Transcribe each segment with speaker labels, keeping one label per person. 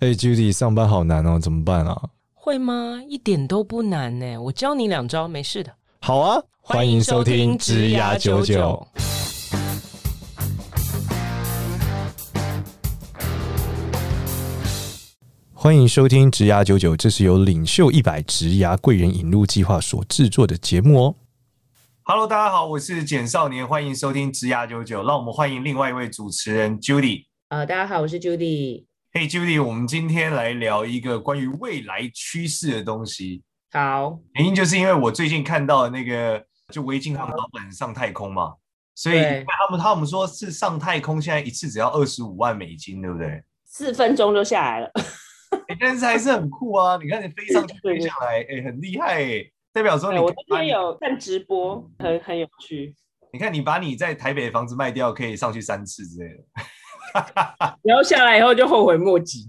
Speaker 1: 哎，Judy，上班好难哦，怎么办啊？
Speaker 2: 会吗？一点都不难呢，我教你两招，没事的。
Speaker 1: 好啊，欢迎收听职涯九九。欢迎收听职涯九九，这是由领袖一百职涯贵人引入计划所制作的节目哦。
Speaker 3: Hello，大家好，我是简少年，欢迎收听职涯九九。让我们欢迎另外一位主持人 Judy。
Speaker 4: 呃，大家好，我是 Judy。
Speaker 3: 嘿，Judy，我们今天来聊一个关于未来趋势的东西。
Speaker 4: 好，
Speaker 3: 原因就是因为我最近看到那个，就维京他们老板上太空嘛，所以他们他们说是上太空，现在一次只要二十五万美金，对不对？
Speaker 4: 四分钟就下来了，
Speaker 3: 但是还是很酷啊！你看你飞上去飞下来，哎，很厉害哎，代表说你
Speaker 4: 我今天有看直播，很很有趣。
Speaker 3: 你看你把你在台北的房子卖掉，可以上去三次之类的。
Speaker 4: 然后下来以后就后悔莫及，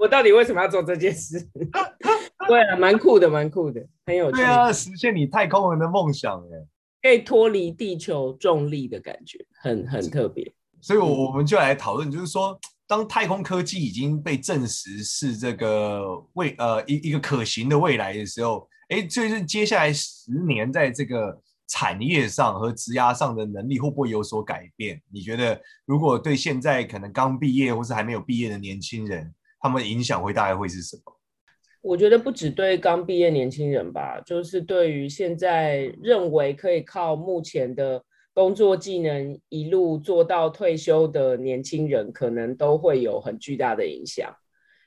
Speaker 4: 我到底为什么要做这件事？对啊，蛮酷的，蛮酷的，很有趣。
Speaker 3: 对啊，实现你太空人的梦想，哎，
Speaker 4: 可以脱离地球重力的感觉，很很特别。
Speaker 3: 所以，我我们就来讨论，就是说，当太空科技已经被证实是这个未呃一一个可行的未来的时候，哎，就是接下来十年在这个。产业上和职涯上的能力会不会有所改变？你觉得，如果对现在可能刚毕业或是还没有毕业的年轻人，他们的影响会大概会是什么？
Speaker 4: 我觉得不只对刚毕业年轻人吧，就是对于现在认为可以靠目前的工作技能一路做到退休的年轻人，可能都会有很巨大的影响。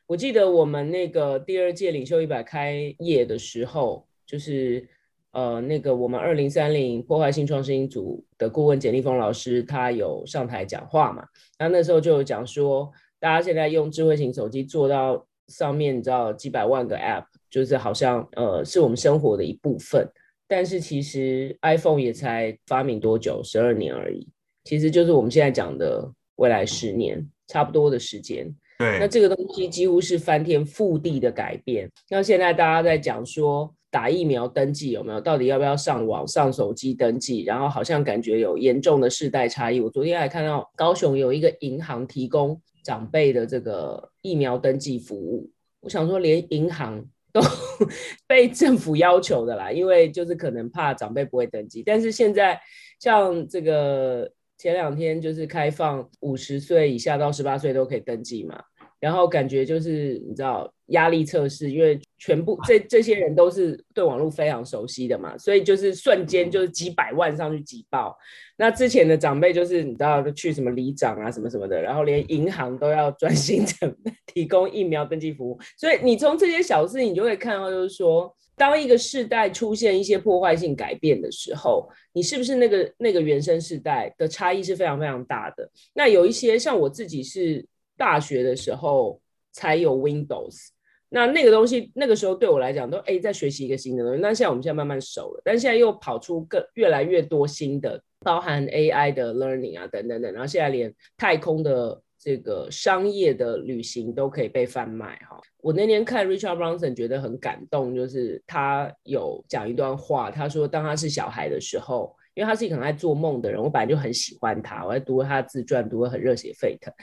Speaker 4: 我记得我们那个第二届领袖一百开业的时候，就是。呃，那个我们二零三零破坏性创新组的顾问简立峰老师，他有上台讲话嘛？那那时候就有讲说，大家现在用智慧型手机做到上面，你知道几百万个 App，就是好像呃是我们生活的一部分。但是其实 iPhone 也才发明多久，十二年而已，其实就是我们现在讲的未来十年差不多的时间。
Speaker 3: 对，
Speaker 4: 那这个东西几乎是翻天覆地的改变。那现在大家在讲说。打疫苗登记有没有？到底要不要上网、上手机登记？然后好像感觉有严重的世代差异。我昨天还看到高雄有一个银行提供长辈的这个疫苗登记服务。我想说，连银行都 被政府要求的啦，因为就是可能怕长辈不会登记。但是现在像这个前两天就是开放五十岁以下到十八岁都可以登记嘛。然后感觉就是你知道压力测试，因为全部这这些人都是对网络非常熟悉的嘛，所以就是瞬间就是几百万上去挤爆。那之前的长辈就是你知道去什么里长啊什么什么的，然后连银行都要专心成 提供疫苗登记服务。所以你从这些小事，你就会看到就是说，当一个世代出现一些破坏性改变的时候，你是不是那个那个原生世代的差异是非常非常大的。那有一些像我自己是。大学的时候才有 Windows，那那个东西那个时候对我来讲都哎在学习一个新的东西。那现在我们现在慢慢熟了，但现在又跑出更越来越多新的，包含 AI 的 learning 啊等等等。然后现在连太空的这个商业的旅行都可以被贩卖哈。我那天看 Richard Branson 觉得很感动，就是他有讲一段话，他说当他是小孩的时候，因为他是一个很爱做梦的人，我本来就很喜欢他，我还读了他的自传，读得很热血沸腾。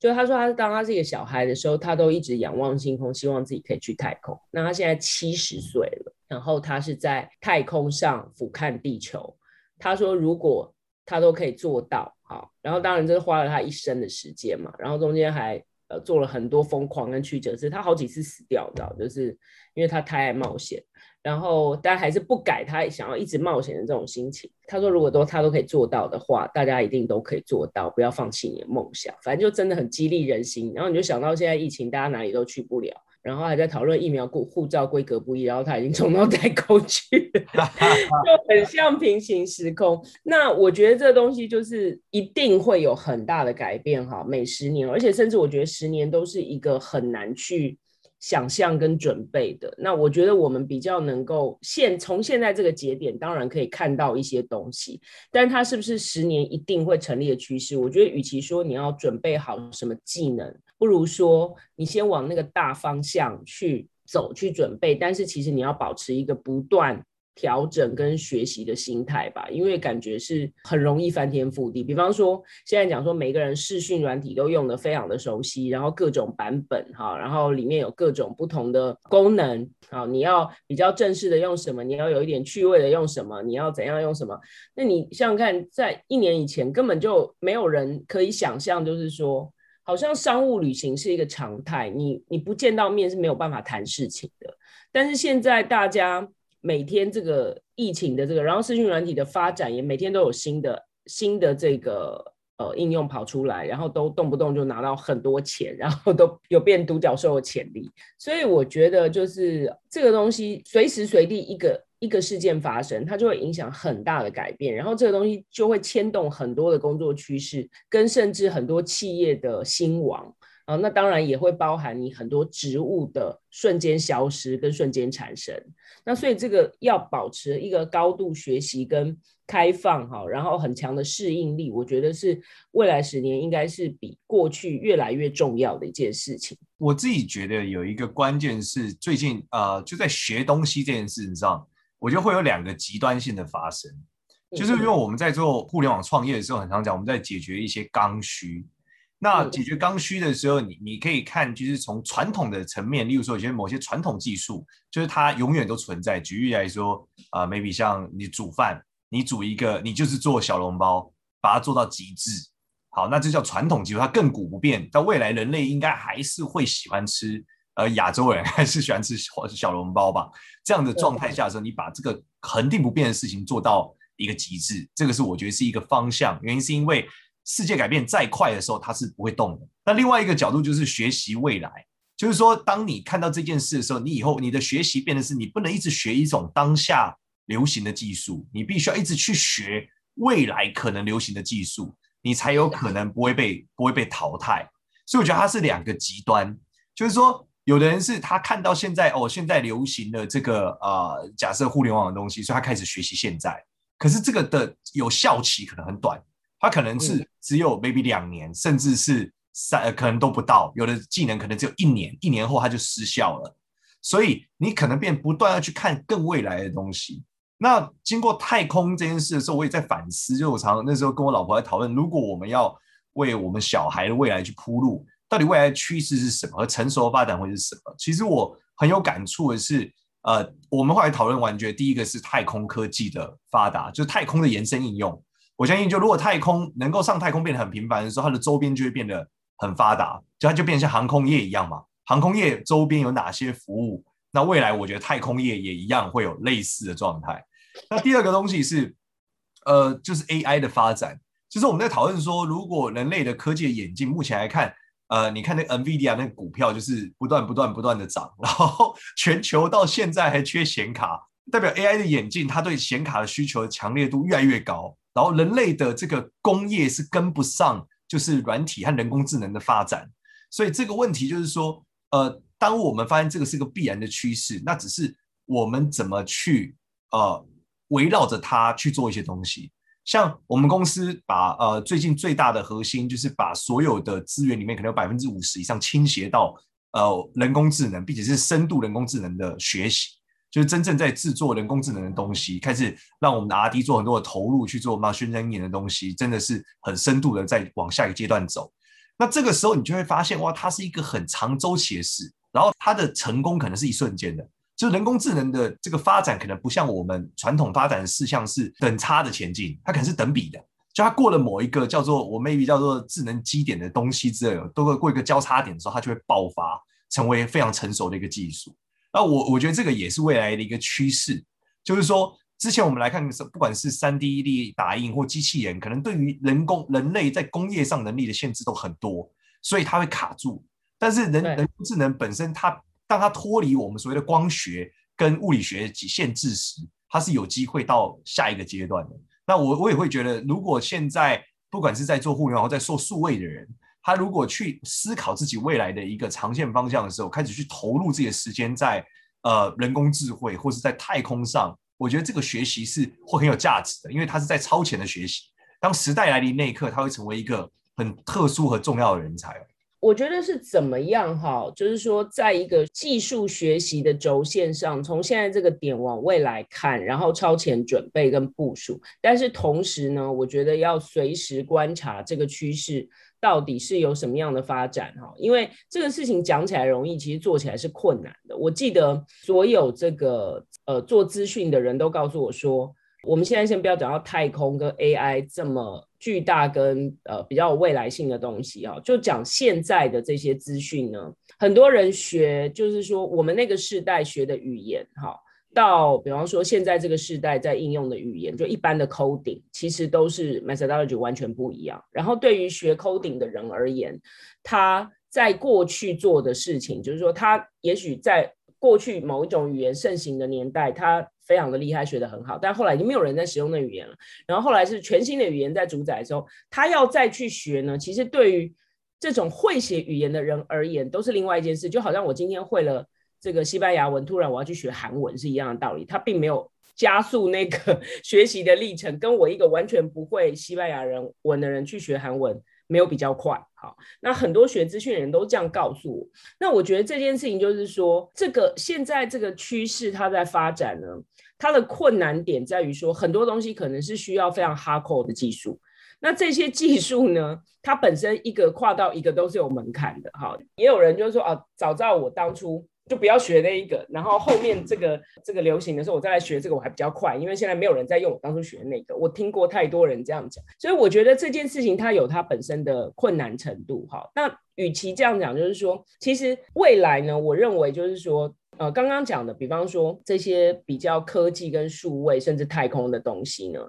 Speaker 4: 就他说，他当他是一个小孩的时候，他都一直仰望星空，希望自己可以去太空。那他现在七十岁了，然后他是在太空上俯瞰地球。他说，如果他都可以做到，好，然后当然这是花了他一生的时间嘛，然后中间还呃做了很多疯狂跟曲折，是他好几次死掉，你知道，就是因为他太爱冒险。然后，但还是不改他想要一直冒险的这种心情。他说：“如果都他都可以做到的话，大家一定都可以做到，不要放弃你的梦想。反正就真的很激励人心。”然后你就想到现在疫情，大家哪里都去不了，然后还在讨论疫苗护护照规格不一，然后他已经冲到太空去了，就很像平行时空。那我觉得这东西就是一定会有很大的改变哈，每十年，而且甚至我觉得十年都是一个很难去。想象跟准备的，那我觉得我们比较能够现从现在这个节点，当然可以看到一些东西，但它是不是十年一定会成立的趋势？我觉得，与其说你要准备好什么技能，不如说你先往那个大方向去走，去准备。但是其实你要保持一个不断调整跟学习的心态吧，因为感觉是很容易翻天覆地。比方说，现在讲说每个人视讯软体都用得非常的熟悉，然后各种版本哈，然后里面有各种不同的功能，好，你要比较正式的用什么，你要有一点趣味的用什么，你要怎样用什么？那你想想看，在一年以前根本就没有人可以想象，就是说，好像商务旅行是一个常态，你你不见到面是没有办法谈事情的。但是现在大家。每天这个疫情的这个，然后视讯软体的发展也每天都有新的新的这个呃应用跑出来，然后都动不动就拿到很多钱，然后都有变独角兽的潜力。所以我觉得就是这个东西随时随地一个一个事件发生，它就会影响很大的改变，然后这个东西就会牵动很多的工作趋势，跟甚至很多企业的兴亡。啊，那当然也会包含你很多植物的瞬间消失跟瞬间产生。那所以这个要保持一个高度学习跟开放哈，然后很强的适应力，我觉得是未来十年应该是比过去越来越重要的一件事情。
Speaker 3: 我自己觉得有一个关键是最近呃就在学东西这件事情上，我觉得会有两个极端性的发生，就是因为我们在做互联网创业的时候，很常讲我们在解决一些刚需。那解决刚需的时候，你你可以看，就是从传统的层面，例如说，有些某些传统技术，就是它永远都存在。举例来说，啊、呃，maybe 像你煮饭，你煮一个，你就是做小笼包，把它做到极致，好，那这叫传统技术，它亘古不变。到未来，人类应该还是会喜欢吃，呃，亚洲人还是喜欢吃小笼包吧？这样的状态下的时候，你把这个恒定不变的事情做到一个极致，这个是我觉得是一个方向。原因是因为。世界改变再快的时候，它是不会动的。那另外一个角度就是学习未来，就是说，当你看到这件事的时候，你以后你的学习变的是，你不能一直学一种当下流行的技术，你必须要一直去学未来可能流行的技术，你才有可能不会被不会被淘汰。所以我觉得它是两个极端，就是说，有的人是他看到现在哦，现在流行的这个呃，假设互联网的东西，所以他开始学习现在，可是这个的有效期可能很短。它可能是只有 maybe 两年，嗯、甚至是三，可能都不到。有的技能可能只有一年，一年后它就失效了。所以你可能便不断要去看更未来的东西。那经过太空这件事的时候，我也在反思。就我常常那时候跟我老婆在讨论，如果我们要为我们小孩的未来去铺路，到底未来的趋势是什么？和成熟的发展会是什么？其实我很有感触的是，呃，我们后来讨论完，觉得第一个是太空科技的发达，就是太空的延伸应用。我相信，就如果太空能够上太空变得很频繁的时候，它的周边就会变得很发达，就它就变成像航空业一样嘛。航空业周边有哪些服务？那未来我觉得太空业也一样会有类似的状态。那第二个东西是，呃，就是 AI 的发展。其实我们在讨论说，如果人类的科技的演进，目前来看，呃，你看那 NVIDIA 那股票就是不断不断不断的涨，然后 全球到现在还缺显卡，代表 AI 的演进，它对显卡的需求强烈度越来越高。然后人类的这个工业是跟不上，就是软体和人工智能的发展，所以这个问题就是说，呃，当我们发现这个是个必然的趋势，那只是我们怎么去呃围绕着它去做一些东西。像我们公司把呃最近最大的核心就是把所有的资源里面可能有百分之五十以上倾斜到呃人工智能，并且是深度人工智能的学习。就是真正在制作人工智能的东西，开始让我们的 R&D 做很多的投入去做 machine learning 的东西，真的是很深度的在往下一个阶段走。那这个时候你就会发现，哇，它是一个很长周期的事，然后它的成功可能是一瞬间的。就人工智能的这个发展，可能不像我们传统发展的事项是等差的前进，它可能是等比的。就它过了某一个叫做我 maybe 叫做智能基点的东西之类的，都会过一个交叉点的时候，它就会爆发，成为非常成熟的一个技术。那我我觉得这个也是未来的一个趋势，就是说，之前我们来看，不管是三 D 立打印或机器人，可能对于人工人类在工业上能力的限制都很多，所以它会卡住。但是人人工智能本身它，它当它脱离我们所谓的光学跟物理学限制时，它是有机会到下一个阶段的。那我我也会觉得，如果现在不管是在做互联网或在做数位的人，他如果去思考自己未来的一个长线方向的时候，开始去投入自己的时间在呃人工智慧或是在太空上，我觉得这个学习是会很有价值的，因为他是在超前的学习。当时代来临那一刻，他会成为一个很特殊和重要的人才。
Speaker 4: 我觉得是怎么样哈？就是说，在一个技术学习的轴线上，从现在这个点往未来看，然后超前准备跟部署。但是同时呢，我觉得要随时观察这个趋势到底是有什么样的发展哈。因为这个事情讲起来容易，其实做起来是困难的。我记得所有这个呃做资讯的人都告诉我说，我们现在先不要讲到太空跟 AI 这么。巨大跟呃比较有未来性的东西啊，就讲现在的这些资讯呢，很多人学就是说我们那个世代学的语言哈，到比方说现在这个时代在应用的语言，就一般的 coding，其实都是 methodology 完全不一样。然后对于学 coding 的人而言，他在过去做的事情，就是说他也许在过去某一种语言盛行的年代，他非常的厉害，学得很好，但后来已经没有人在使用那语言了。然后后来是全新的语言在主宰的时候，他要再去学呢，其实对于这种会写语言的人而言，都是另外一件事。就好像我今天会了这个西班牙文，突然我要去学韩文是一样的道理，它并没有加速那个 学习的历程，跟我一个完全不会西班牙人文的人去学韩文。没有比较快，好，那很多学资讯的人都这样告诉我。那我觉得这件事情就是说，这个现在这个趋势它在发展呢，它的困难点在于说，很多东西可能是需要非常 hardcore 的技术。那这些技术呢，它本身一个跨到一个都是有门槛的，哈。也有人就是说啊，早知道我当初。就不要学那一个，然后后面这个这个流行的时候，我再来学这个我还比较快，因为现在没有人在用我当初学那个。我听过太多人这样讲，所以我觉得这件事情它有它本身的困难程度。哈，那与其这样讲，就是说，其实未来呢，我认为就是说，呃，刚刚讲的，比方说这些比较科技跟数位甚至太空的东西呢，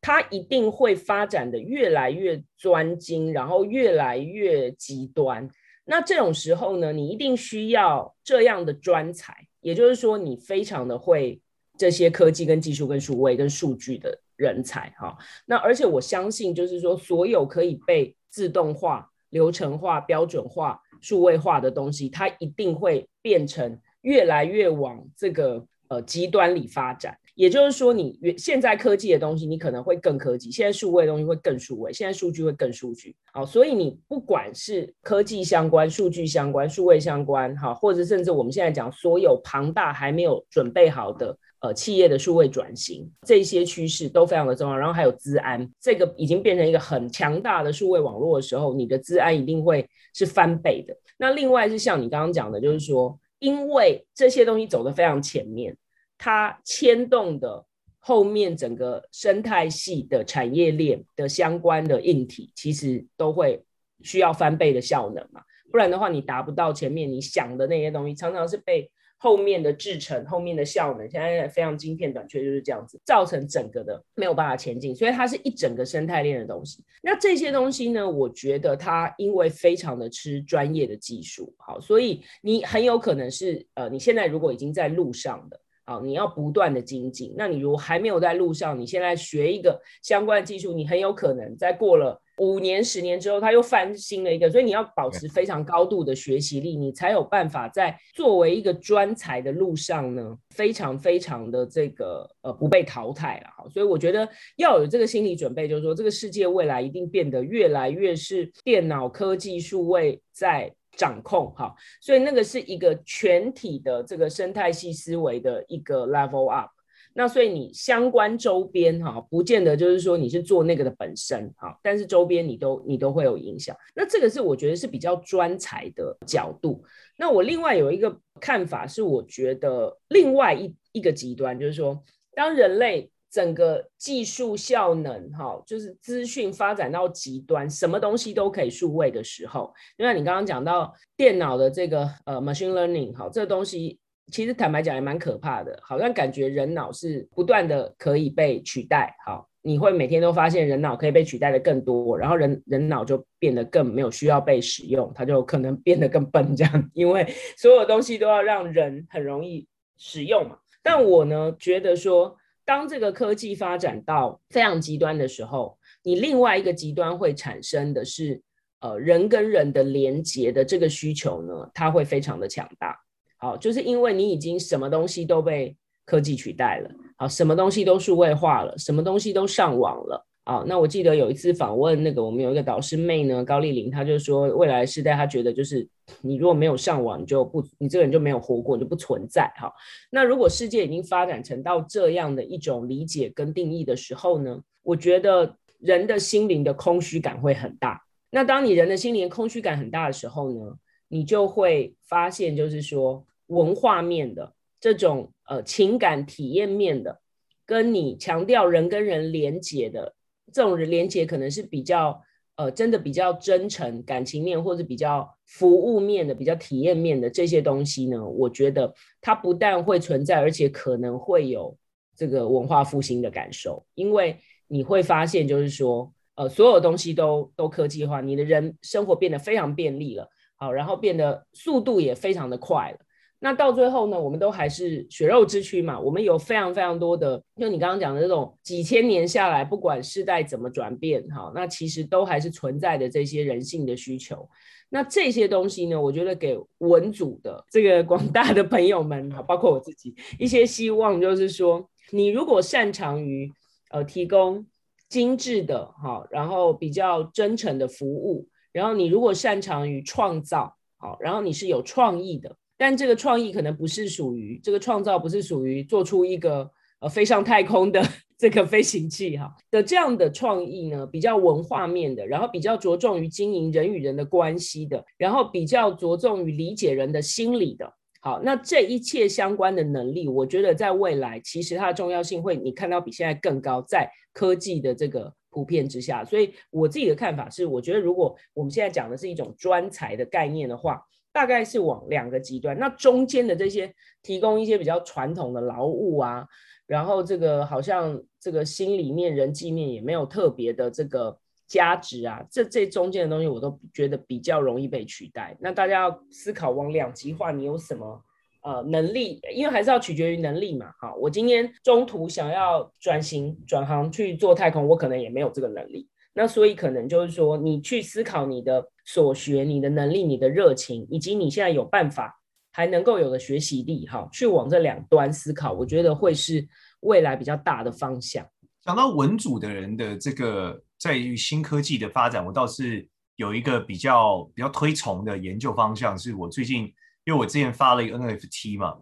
Speaker 4: 它一定会发展的越来越专精，然后越来越极端。那这种时候呢，你一定需要这样的专才，也就是说，你非常的会这些科技跟技术跟数位跟数据的人才哈。那而且我相信，就是说，所有可以被自动化、流程化、标准化、数位化的东西，它一定会变成越来越往这个呃极端里发展。也就是说，你现在科技的东西，你可能会更科技；现在数位的东西会更数位；现在数据会更数据。好，所以你不管是科技相关、数据相关、数位相关，哈，或者甚至我们现在讲所有庞大还没有准备好的呃企业的数位转型，这些趋势都非常的重要。然后还有资安，这个已经变成一个很强大的数位网络的时候，你的资安一定会是翻倍的。那另外是像你刚刚讲的，就是说，因为这些东西走得非常前面。它牵动的后面整个生态系的产业链的相关的硬体，其实都会需要翻倍的效能嘛，不然的话，你达不到前面你想的那些东西，常常是被后面的制程、后面的效能，现在非常晶片短缺就是这样子，造成整个的没有办法前进，所以它是一整个生态链的东西。那这些东西呢，我觉得它因为非常的吃专业的技术，好，所以你很有可能是呃，你现在如果已经在路上的。好，你要不断的精进。那你如果还没有在路上，你现在学一个相关的技术，你很有可能在过了五年、十年之后，它又翻新了一个。所以你要保持非常高度的学习力，你才有办法在作为一个专才的路上呢，非常非常的这个呃不被淘汰了。好，所以我觉得要有这个心理准备，就是说这个世界未来一定变得越来越是电脑科技数位在。掌控哈，所以那个是一个全体的这个生态系思维的一个 level up。那所以你相关周边哈，不见得就是说你是做那个的本身哈，但是周边你都你都会有影响。那这个是我觉得是比较专才的角度。那我另外有一个看法是，我觉得另外一一个极端就是说，当人类。整个技术效能，哈，就是资讯发展到极端，什么东西都可以数位的时候，因为你刚刚讲到电脑的这个呃 machine learning，哈，这个东西其实坦白讲也蛮可怕的，好像感觉人脑是不断的可以被取代，好，你会每天都发现人脑可以被取代的更多，然后人人脑就变得更没有需要被使用，它就可能变得更笨这样，因为所有东西都要让人很容易使用嘛。但我呢觉得说。当这个科技发展到非常极端的时候，你另外一个极端会产生的是，呃，人跟人的连接的这个需求呢，它会非常的强大。好，就是因为你已经什么东西都被科技取代了，好，什么东西都数位化了，什么东西都上网了，啊，那我记得有一次访问那个我们有一个导师妹呢，高丽玲，她就说未来时代，她觉得就是你如果没有上网，你就不，你这个人就没有活过，你就不存在哈。那如果世界已经发展成到这样的一种理解跟定义的时候呢，我觉得人的心灵的空虚感会很大。那当你人的心灵空虚感很大的时候呢，你就会发现，就是说文化面的这种呃情感体验面的，跟你强调人跟人连结的。这种人连接可能是比较呃，真的比较真诚感情面，或者比较服务面的、比较体验面的这些东西呢，我觉得它不但会存在，而且可能会有这个文化复兴的感受，因为你会发现，就是说，呃，所有东西都都科技化，你的人生活变得非常便利了，好，然后变得速度也非常的快了。那到最后呢，我们都还是血肉之躯嘛。我们有非常非常多的，就你刚刚讲的这种几千年下来，不管世代怎么转变，哈，那其实都还是存在的这些人性的需求。那这些东西呢，我觉得给文组的这个广大的朋友们，哈，包括我自己，一些希望就是说，你如果擅长于呃提供精致的哈，然后比较真诚的服务，然后你如果擅长于创造，好，然后你是有创意的。但这个创意可能不是属于这个创造，不是属于做出一个呃飞上太空的这个飞行器哈的这样的创意呢，比较文化面的，然后比较着重于经营人与人的关系的，然后比较着重于理解人的心理的。好，那这一切相关的能力，我觉得在未来其实它的重要性会你看到比现在更高，在科技的这个普遍之下。所以我自己的看法是，我觉得如果我们现在讲的是一种专才的概念的话。大概是往两个极端，那中间的这些提供一些比较传统的劳务啊，然后这个好像这个心里面、人际面也没有特别的这个价值啊，这这中间的东西我都觉得比较容易被取代。那大家要思考往两极化，你有什么呃能力？因为还是要取决于能力嘛。好，我今天中途想要转型转行去做太空，我可能也没有这个能力。那所以可能就是说，你去思考你的所学、你的能力、你的热情，以及你现在有办法还能够有的学习力，哈，去往这两端思考，我觉得会是未来比较大的方向。
Speaker 3: 讲到文组的人的这个在于新科技的发展，我倒是有一个比较比较推崇的研究方向，是我最近因为我之前发了一个 NFT 嘛，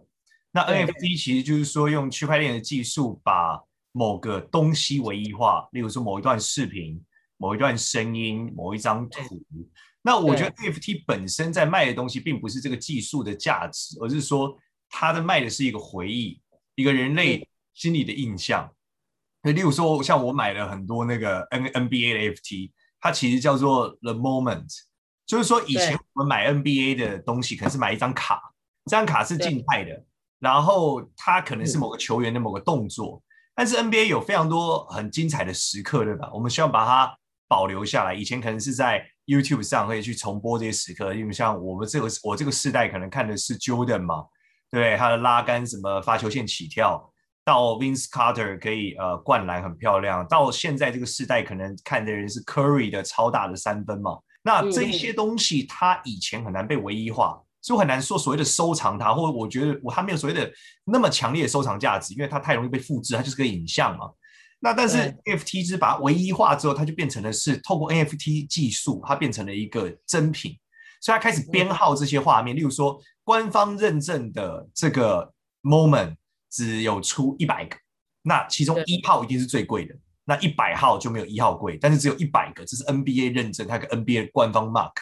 Speaker 3: 那 NFT 其实就是说用区块链的技术把某个东西唯一化，例如说某一段视频。某一段声音，某一张图，那我觉得 NFT 本身在卖的东西，并不是这个技术的价值，而是说它的卖的是一个回忆，一个人类心里的印象。那例如说，像我买了很多那个 N NBA 的 NFT，它其实叫做 The Moment，就是说以前我们买 NBA 的东西，可能是买一张卡，这张卡是静态的，然后它可能是某个球员的某个动作，但是 NBA 有非常多很精彩的时刻，对吧？我们需要把它。保留下来，以前可能是在 YouTube 上可以去重播这些时刻，因为像我们这个我这个世代可能看的是 Jordan 嘛，对，他的拉杆什么发球线起跳，到 Vince Carter 可以呃灌篮很漂亮，到现在这个世代可能看的人是 Curry 的超大的三分嘛，那这一些东西它以前很难被唯一化，所以很难说所谓的收藏它，或者我觉得我还没有所谓的那么强烈的收藏价值，因为它太容易被复制，它就是个影像嘛。那但是 NFT 是把它唯一化之后，它就变成了是透过 NFT 技术，它变成了一个真品，所以它开始编号这些画面。例如说，官方认证的这个 moment 只有出一百个，那其中一号一定是最贵的，那一百号就没有一号贵，但是只有一百个，这是 NBA 认证，它个 NBA 官方 mark，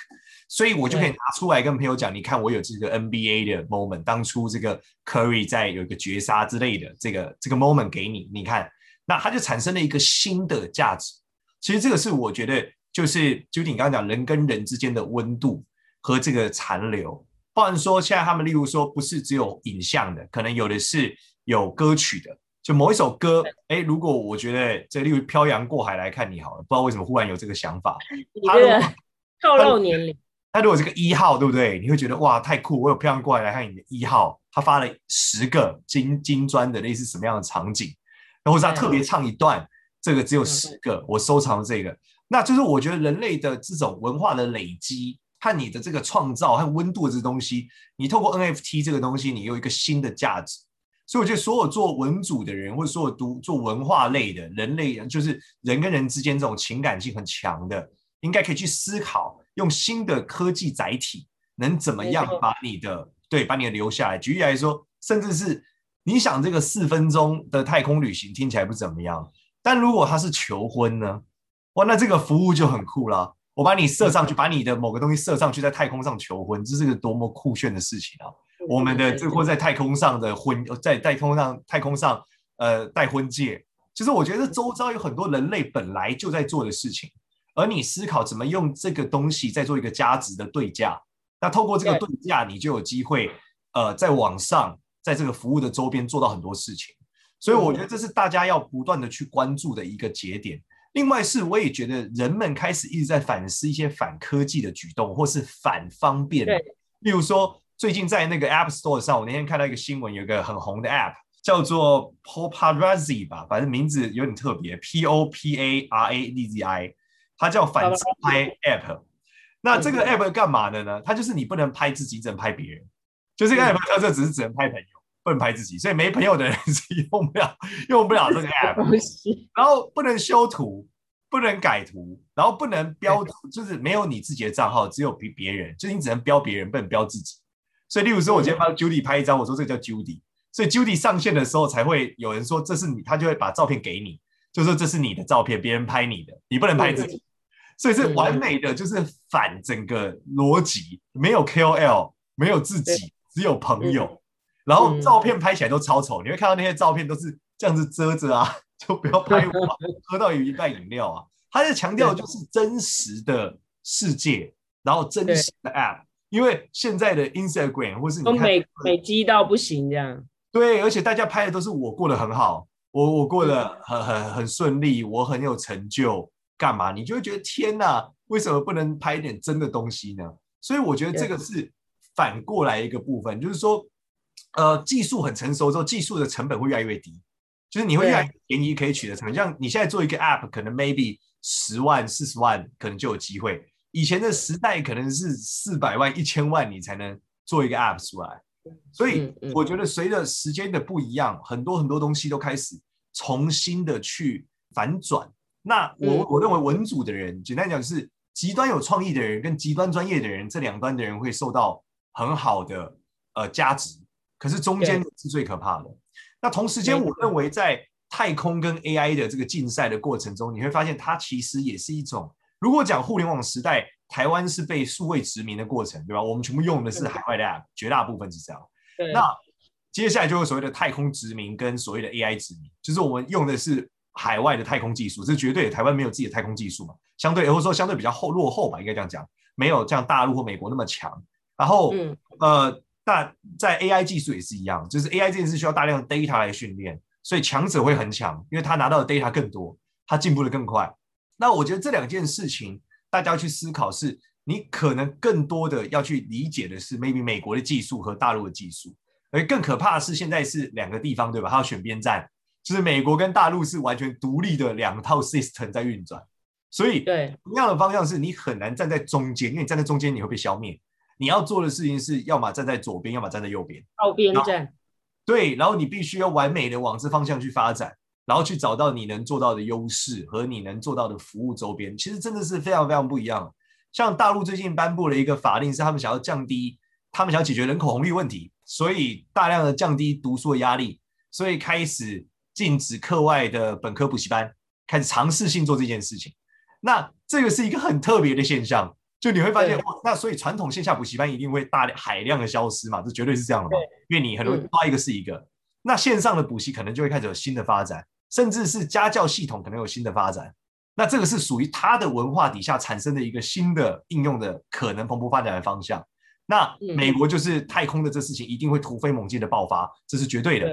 Speaker 3: 所以我就可以拿出来跟朋友讲，你看我有这个 NBA 的 moment，当初这个 Curry 在有一个绝杀之类的这个这个 moment 给你，你看。那它就产生了一个新的价值。其实这个是我觉得，就是就你刚刚讲人跟人之间的温度和这个残留。包含说，现在他们例如说，不是只有影像的，可能有的是有歌曲的。就某一首歌，哎，如果我觉得这例如漂洋过海来看你好了，不知道为什么忽然有这个想法。
Speaker 4: 他如果 透露年龄，
Speaker 3: 他如果这个一号，对不对？你会觉得哇，太酷！我有漂洋过海来看你的一号，他发了十个金金砖的类似什么样的场景？或者他特别唱一段，这个只有十个，我收藏了这个，那就是我觉得人类的这种文化的累积和你的这个创造和温度的这东西，你透过 NFT 这个东西，你有一个新的价值。所以我觉得所有做文组的人，或者所有读做文化类的人类，就是人跟人之间这种情感性很强的，应该可以去思考，用新的科技载体，能怎么样把你的对把你的留下来。举例来说，甚至是你想这个四分钟的太空旅行听起来不怎么样，但如果他是求婚呢？哇，那这个服务就很酷了。我把你射上去，把你的某个东西射上去，在太空上求婚，这是个多么酷炫的事情啊！我们的这或在太空上的婚，在太空上太空上呃戴婚戒，其实我觉得周遭有很多人类本来就在做的事情，而你思考怎么用这个东西再做一个价值的对价，那透过这个对价，你就有机会呃在网上，在这个服务的周边做到很多事情，所以我觉得这是大家要不断的去关注的一个节点。另外是，我也觉得人们开始一直在反思一些反科技的举动，或是反方便。对，例如说，最近在那个 App Store 上，我那天看到一个新闻，有一个很红的 App 叫做 Poparazzi 吧，反正名字有点特别，P O P A R A Z Z I，它叫反自拍 App。那这个 App 干嘛的呢？它就是你不能拍自己，只能拍别人。就这个 App 特色只是只能拍朋友。不能拍自己，所以没朋友的人是用不了 用不了这个 app。然后不能修图，不能改图，然后不能标图，就是没有你自己的账号，只有别别人，就是你只能标别人，不能标自己。所以，例如说，我今天帮 Judy 拍一张，我说这个叫 Judy，所以 Judy 上线的时候才会有人说这是你，他就会把照片给你，就说这是你的照片，别人拍你的，你不能拍自己。所以是完美的，就是反整个逻辑，没有 KOL，没有自己，只有朋友。然后照片拍起来都超丑，嗯，你会看到那些照片都是这样子遮着啊，就不要拍我，喝到有一半饮料啊。他在强调就是真实的世界，然后真实的 App，因为现在的 Instagram 或是你看
Speaker 4: 美美肌到不行这样。
Speaker 3: 对，而且大家拍的都是我过得很好，我我过得很很很顺利，我很有成就，干嘛？你就会觉得天哪，为什么不能拍一点真的东西呢？所以我觉得这个是反过来一个部分，就是说。呃，技术很成熟之后，技术的成本会越来越低，就是你会越来越便宜可以取得成本。像你现在做一个 App，可能 maybe 十万、四十万，可能就有机会。以前的时代可能是四百万、一千万，你才能做一个 App 出来。所以我觉得随着时间的不一样，很多很多东西都开始重新的去反转。那我我认为文组的人，简单讲是极端有创意的人跟极端专业的人，这两端的人会受到很好的呃价值。可是中间是最可怕的。那同时间，我认为在太空跟 AI 的这个竞赛的过程中，你会发现它其实也是一种。如果讲互联网时代，台湾是被数位殖民的过程，对吧？我们全部用的是海外的 App，绝大部分是这样。那接下来就是所谓的太空殖民跟所谓的 AI 殖民，就是我们用的是海外的太空技术，这是绝对。台湾没有自己的太空技术嘛，相对或者说相对比较后落后吧，应该这样讲，没有像大陆或美国那么强。然后，呃。但在 AI 技术也是一样，就是 AI 这件事需要大量的 data 来训练，所以强者会很强，因为他拿到的 data 更多，他进步的更快。那我觉得这两件事情，大家要去思考是，你可能更多的要去理解的是，maybe 美国的技术和大陆的技术，而更可怕的是现在是两个地方，对吧？他要选边站，就是美国跟大陆是完全独立的两套 system 在运转，所以对同样的方向是你很难站在中间，因为你站在中间你会被消灭。你要做的事情是，要么站在左边，要么站在右边。
Speaker 4: 靠边站。
Speaker 3: 对，然后你必须要完美的往这方向去发展，然后去找到你能做到的优势和你能做到的服务周边。其实真的是非常非常不一样。像大陆最近颁布了一个法令，是他们想要降低，他们想要解决人口红利问题，所以大量的降低读书的压力，所以开始禁止课外的本科补习班，开始尝试性做这件事情。那这个是一个很特别的现象。就你会发现，哦，那所以传统线下补习班一定会大量海量的消失嘛？这绝对是这样的嘛？因为你很容易抓一个是一个，嗯，那线上的补习可能就会开始有新的发展，甚至是家教系统可能有新的发展。那这个是属于它的文化底下产生的一个新的应用的可能蓬勃发展的方向。那美国就是太空的这事情一定会突飞猛进的爆发，这是绝对的。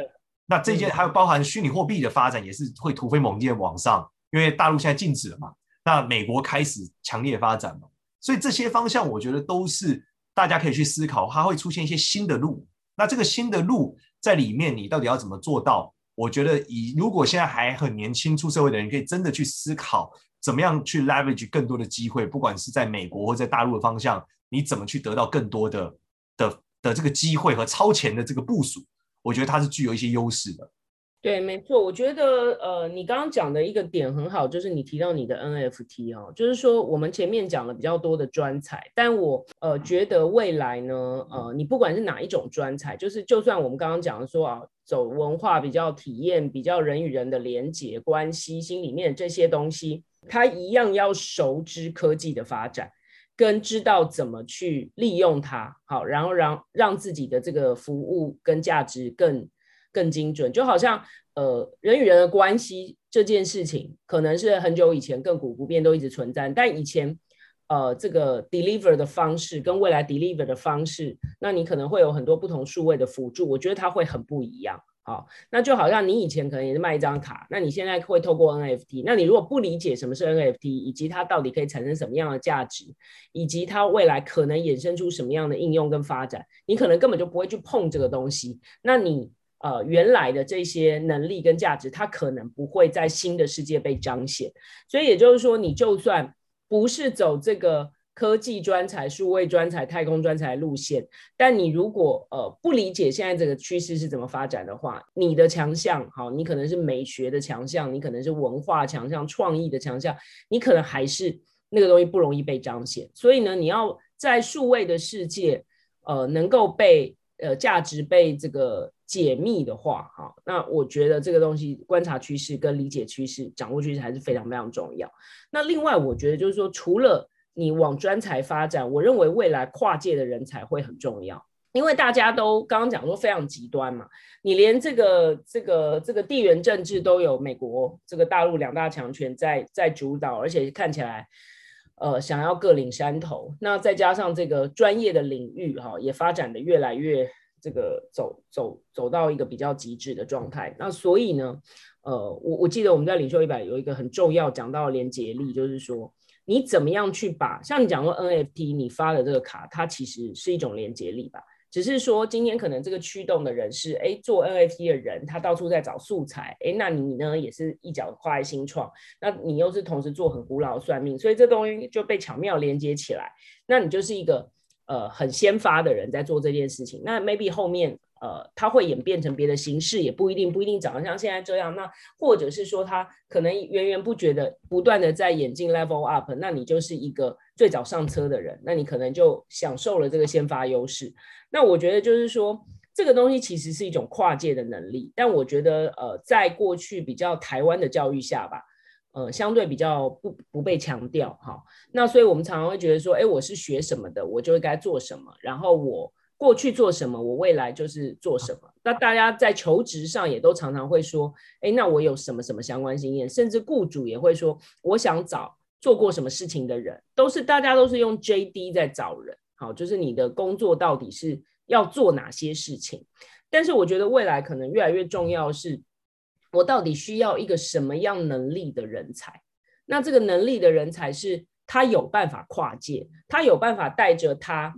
Speaker 3: 那这件还有包含虚拟货币的发展也是会突飞猛进的往上，因为大陆现在禁止了嘛，那美国开始强烈发展嘛。所以这些方向，我觉得都是大家可以去思考，它会出现一些新的路。那这个新的路在里面，你到底要怎么做到？我觉得以如果现在还很年轻出社会的人，可以真的去思考，怎么样去 leverage 更多的机会，不管是在美国或在大陆的方向，你怎么去得到更多的的的这个机会和超前的这个部署？我觉得它是具有一些优势的。
Speaker 4: 对，没错，我觉得呃，你刚刚讲的一个点很好，就是你提到你的 NFT 哦，就是说我们前面讲了比较多的专才，但我呃觉得未来呢，呃，你不管是哪一种专才，就是就算我们刚刚讲的说啊，走文化比较体验，比较人与人的连结关系，心里面这些东西，它一样要熟知科技的发展，跟知道怎么去利用它，好，然后让让自己的这个服务跟价值更。更精准，就好像呃人与人的关系这件事情，可能是很久以前亘古不变都一直存在，但以前呃这个 deliver 的方式跟未来 deliver 的方式，那你可能会有很多不同数位的辅助，我觉得它会很不一样。好，那就好像你以前可能也是卖一张卡，那你现在会透过 NFT，那你如果不理解什么是 NFT，以及它到底可以产生什么样的价值，以及它未来可能衍生出什么样的应用跟发展，你可能根本就不会去碰这个东西，那你。呃，原来的这些能力跟价值，它可能不会在新的世界被彰显。所以也就是说，你就算不是走这个科技专才、数位专才、太空专才路线，但你如果呃不理解现在这个趋势是怎么发展的话，你的强项，好，你可能是美学的强项，你可能是文化强项、创意的强项，你可能还是那个东西不容易被彰显。所以呢，你要在数位的世界，呃，能够被呃价值被这个。解密的话，哈，那我觉得这个东西观察趋势跟理解趋势、掌握趋势还是非常非常重要。那另外，我觉得就是说，除了你往专才发展，我认为未来跨界的人才会很重要，因为大家都刚刚讲说非常极端嘛，你连这个这个这个地缘政治都有美国这个大陆两大强权在在主导，而且看起来呃想要各领山头，那再加上这个专业的领域哈也发展得越来越。这个走走走到一个比较极致的状态，那所以呢，呃，我我记得我们在领袖一百有一个很重要讲到连结力，就是说你怎么样去把像你讲说 NFT，你发的这个卡，它其实是一种连结力吧，只是说今天可能这个驱动的人是哎做 NFT 的人，他到处在找素材，哎，那你呢也是一脚跨在新创，那你又是同时做很古老的算命，所以这东西就被巧妙连接起来，那你就是一个。呃，很先发的人在做这件事情，那 maybe 后面呃，他会演变成别的形式，也不一定，不一定长得像现在这样。那或者是说，他可能源源不绝的不断的在演进 level up，那你就是一个最早上车的人，那你可能就享受了这个先发优势。那我觉得就是说，这个东西其实是一种跨界的能力，但我觉得呃，在过去比较台湾的教育下吧。呃，相对比较不不被强调哈，那所以我们常常会觉得说，哎，我是学什么的，我就该做什么，然后我过去做什么，我未来就是做什么。那大家在求职上也都常常会说，哎，那我有什么什么相关经验，甚至雇主也会说，我想找做过什么事情的人，都是大家都是用 JD 在找人，好，就是你的工作到底是要做哪些事情。但是我觉得未来可能越来越重要是。我到底需要一个什么样能力的人才？那这个能力的人才是他有办法跨界，他有办法带着他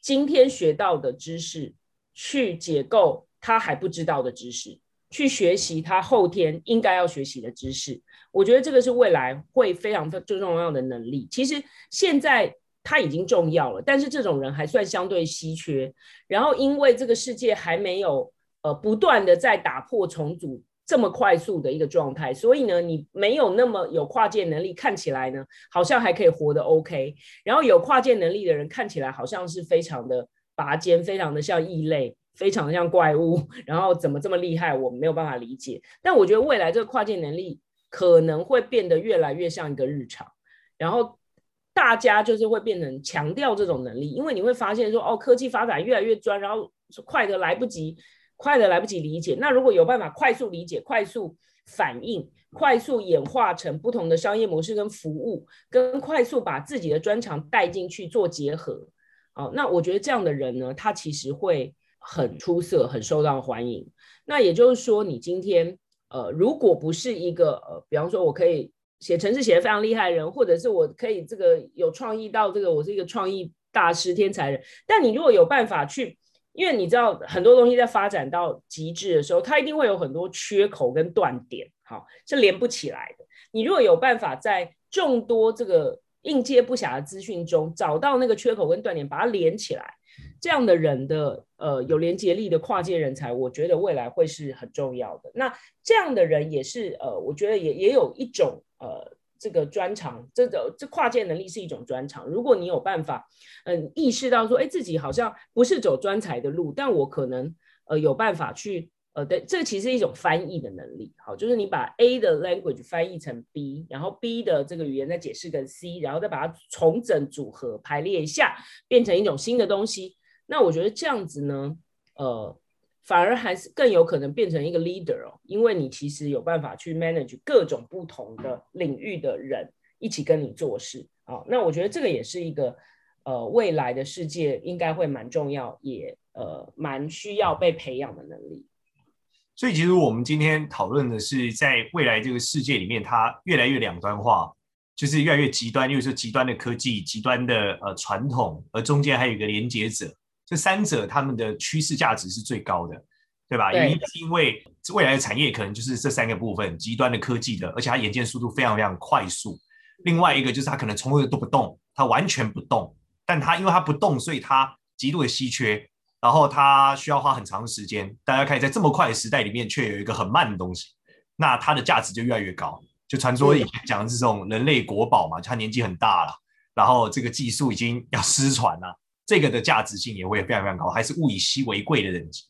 Speaker 4: 今天学到的知识去解构他还不知道的知识，去学习他后天应该要学习的知识。我觉得这个是未来会非常最重要的能力。其实现在他已经重要了，但是这种人还算相对稀缺。然后因为这个世界还没有呃不断的在打破重组。这么快速的一个状态，所以呢，你没有那么有跨界能力，看起来呢，好像还可以活得 OK。然后有跨界能力的人，看起来好像是非常的拔尖，非常的像异类，非常的像怪物。然后怎么这么厉害，我没有办法理解。但我觉得未来这个跨界能力可能会变得越来越像一个日常，然后大家就是会变成强调这种能力，因为你会发现说，哦，科技发展越来越专，然后快得来不及。快的来不及理解，那如果有办法快速理解、快速反应、快速演化成不同的商业模式跟服务，跟快速把自己的专长带进去做结合，哦，那我觉得这样的人呢，他其实会很出色、很受到欢迎。那也就是说，你今天呃，如果不是一个呃，比方说我可以写程式写得非常厉害的人，或者是我可以这个有创意到这个我是一个创意大师、天才人，但你如果有办法去。因为你知道很多东西在发展到极致的时候，它一定会有很多缺口跟断点，好，是连不起来的。你如果有办法在众多这个应接不暇的资讯中找到那个缺口跟断点，把它连起来，这样的人的呃有连接力的跨界人才，我觉得未来会是很重要的。那这样的人也是呃，我觉得也也有一种呃这个专长，这个这跨界能力是一种专长。如果你有办法嗯、意识到说，哎，自己好像不是走专才的路，但我可能呃有办法去。呃，对，这其实是一种翻译的能力，好，就是你把 A 的 language 翻译成 B，然后 B 的这个语言再解释跟 C，然后再把它重整组合排列一下，变成一种新的东西。那我觉得这样子呢，呃，反而还是更有可能变成一个 leader 哦，因为你其实有办法去 manage 各种不同的领域的人一起跟你做事。好，那我觉得这个也是一个呃未来的世界应该会蛮重要，也呃蛮需要被培养的能力。
Speaker 3: 所以，其实我们今天讨论的是，在未来这个世界里面，它越来越两端化，就是越来越极端，例如说极端的科技、极端的呃传统，而中间还有一个连接者，这三者他们的趋势价值是最高的，对吧？原因是因为未来的产业可能就是这三个部分：极端的科技的，而且它演进速度非常非常快速；另外一个就是它可能从来都不动，它完全不动，但它因为它不动，所以它极度的稀缺。然后它需要花很长的时间，大家可以在这么快的时代里面，却有一个很慢的东西，那它的价值就越来越高。就传说以前讲的这种人类国宝嘛，它年纪很大了，然后这个技术已经要失传了，这个的价值性也会非常非常高，还是物以稀为贵的等级。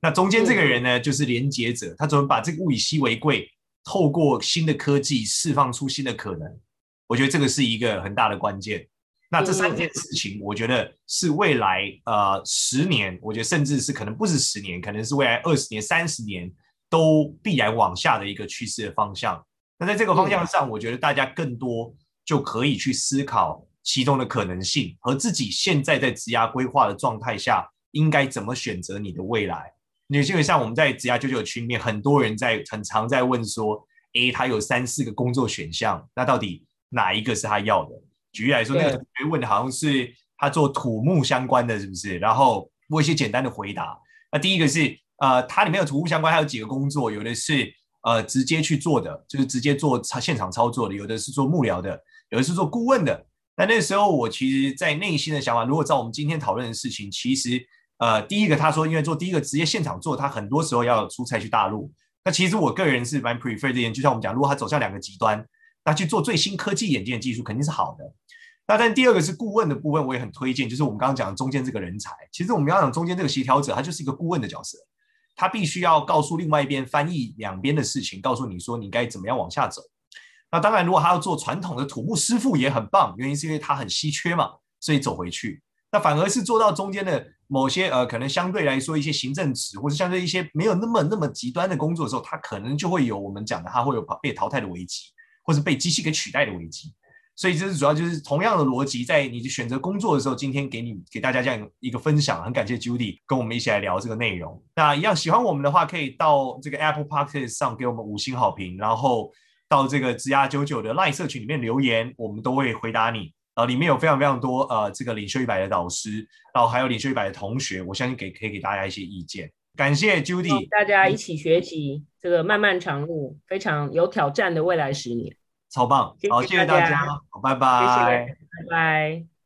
Speaker 3: 那中间这个人呢，就是连接者，他怎么把这个物以稀为贵，透过新的科技释放出新的可能？我觉得这个是一个很大的关键。那这三件事情，我觉得是未来呃十年，我觉得甚至是可能不是十年，可能是未来二十年、三十年都必然往下的一个趋势的方向。那在这个方向上，我觉得大家更多就可以去思考其中的可能性和自己现在在职涯规划的状态下应该怎么选择你的未来。因为基本上我们在职涯九九群里面，很多人在很常在问说，诶，他有三四个工作选项，那到底哪一个是他要的？举例来说，那个同学问的好像是他做土木相关的，是不是？然后问一些简单的回答。那第一个是，呃，它里面有土木相关，还有几个工作，有的是呃直接去做的，就是直接做现场操作的；有的是做幕僚的，有的是做顾问的。那那时候我其实，在内心的想法，如果照我们今天讨论的事情，其实呃，第一个他说，因为做第一个直接现场做，他很多时候要出差去大陆。那其实我个人是蛮 prefer 这点，就像我们讲，如果他走向两个极端，那去做最新科技演进的技术，肯定是好的。那但第二个是顾问的部分，我也很推荐，就是我们刚刚讲的中间这个人才。其实我们要讲中间这个协调者，他就是一个顾问的角色，他必须要告诉另外一边翻译两边的事情，告诉你说你该怎么样往下走。那当然，如果他要做传统的土木师傅也很棒，原因是因为他很稀缺嘛，所以走回去。那反而是做到中间的某些呃，可能相对来说一些行政职，或者相对一些没有那么那么极端的工作的时候，他可能就会有我们讲的，他会有被淘汰的危机，或是被机器给取代的危机。所以这是主要就是同样的逻辑，在你选择工作的时候，今天给你给大家这样一个分享，很感谢 Judy 跟我们一起来聊这个内容。那一样喜欢我们的话，可以到这个 Apple Podcast 上给我们五星好评，然后到这个职涯九九的 Line 社群里面留言，我们都会回答你。呃，里面有非常非常多呃这个领袖一百的导师，然后还有领袖一百的同学，我相信给可以给大家一些意见。感谢 Judy，
Speaker 4: 大家一起学习这个漫漫长路，非常有挑战的未来十年。
Speaker 3: 超棒，好，谢谢大家，好，拜拜，
Speaker 4: 谢谢，拜拜。